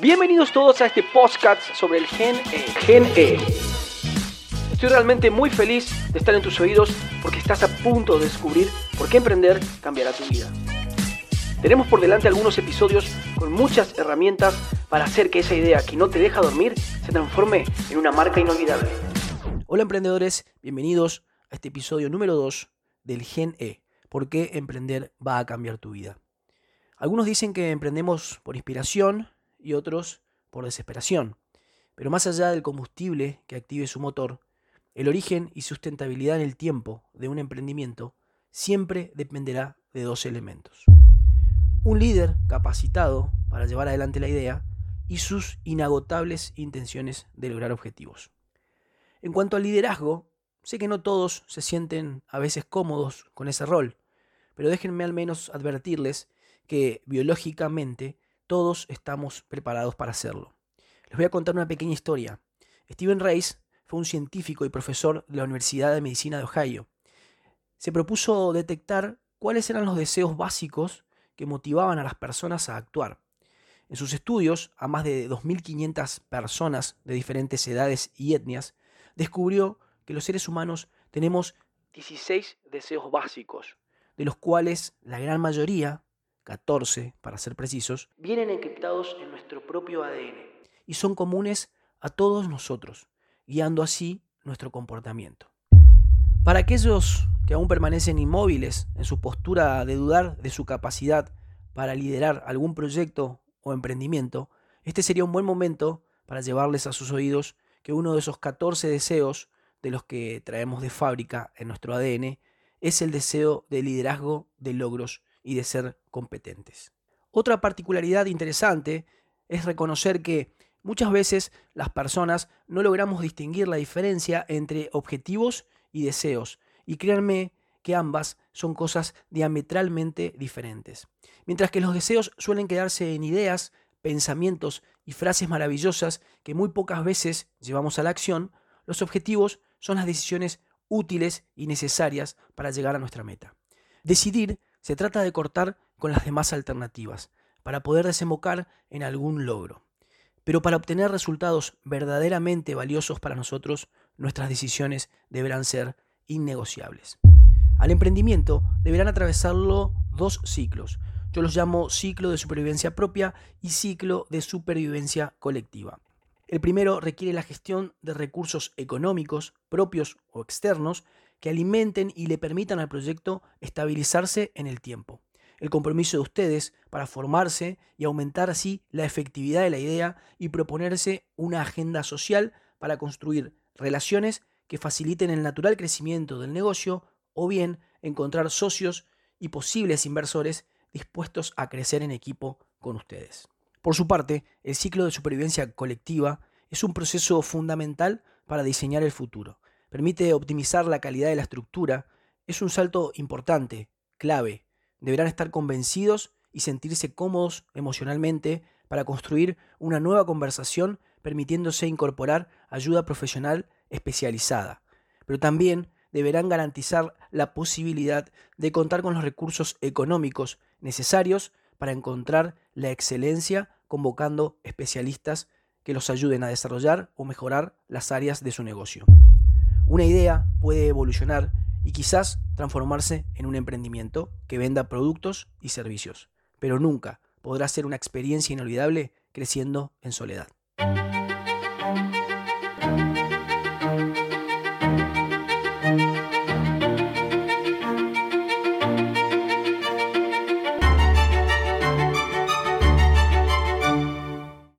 Bienvenidos todos a este podcast sobre el Gen E. Gen E. Estoy realmente muy feliz de estar en tus oídos porque estás a punto de descubrir por qué emprender cambiará tu vida. Tenemos por delante algunos episodios con muchas herramientas para hacer que esa idea que no te deja dormir se transforme en una marca inolvidable. Hola emprendedores, bienvenidos a este episodio número 2 del Gen E. ¿Por qué emprender va a cambiar tu vida? Algunos dicen que emprendemos por inspiración y otros por desesperación. Pero más allá del combustible que active su motor, el origen y sustentabilidad en el tiempo de un emprendimiento siempre dependerá de dos elementos. Un líder capacitado para llevar adelante la idea y sus inagotables intenciones de lograr objetivos. En cuanto al liderazgo, sé que no todos se sienten a veces cómodos con ese rol, pero déjenme al menos advertirles que biológicamente todos estamos preparados para hacerlo. Les voy a contar una pequeña historia. Steven Rice fue un científico y profesor de la Universidad de Medicina de Ohio. Se propuso detectar cuáles eran los deseos básicos que motivaban a las personas a actuar. En sus estudios, a más de 2.500 personas de diferentes edades y etnias, descubrió que los seres humanos tenemos 16 deseos básicos, de los cuales la gran mayoría 14 para ser precisos, vienen encriptados en nuestro propio ADN y son comunes a todos nosotros, guiando así nuestro comportamiento. Para aquellos que aún permanecen inmóviles en su postura de dudar de su capacidad para liderar algún proyecto o emprendimiento, este sería un buen momento para llevarles a sus oídos que uno de esos 14 deseos de los que traemos de fábrica en nuestro ADN es el deseo de liderazgo de logros y de ser competentes. Otra particularidad interesante es reconocer que muchas veces las personas no logramos distinguir la diferencia entre objetivos y deseos, y créanme que ambas son cosas diametralmente diferentes. Mientras que los deseos suelen quedarse en ideas, pensamientos y frases maravillosas que muy pocas veces llevamos a la acción, los objetivos son las decisiones útiles y necesarias para llegar a nuestra meta. Decidir se trata de cortar con las demás alternativas para poder desembocar en algún logro. Pero para obtener resultados verdaderamente valiosos para nosotros, nuestras decisiones deberán ser innegociables. Al emprendimiento deberán atravesarlo dos ciclos. Yo los llamo ciclo de supervivencia propia y ciclo de supervivencia colectiva. El primero requiere la gestión de recursos económicos, propios o externos, que alimenten y le permitan al proyecto estabilizarse en el tiempo. El compromiso de ustedes para formarse y aumentar así la efectividad de la idea y proponerse una agenda social para construir relaciones que faciliten el natural crecimiento del negocio o bien encontrar socios y posibles inversores dispuestos a crecer en equipo con ustedes. Por su parte, el ciclo de supervivencia colectiva es un proceso fundamental para diseñar el futuro permite optimizar la calidad de la estructura, es un salto importante, clave. Deberán estar convencidos y sentirse cómodos emocionalmente para construir una nueva conversación permitiéndose incorporar ayuda profesional especializada. Pero también deberán garantizar la posibilidad de contar con los recursos económicos necesarios para encontrar la excelencia convocando especialistas que los ayuden a desarrollar o mejorar las áreas de su negocio. Una idea puede evolucionar y quizás transformarse en un emprendimiento que venda productos y servicios, pero nunca podrá ser una experiencia inolvidable creciendo en soledad.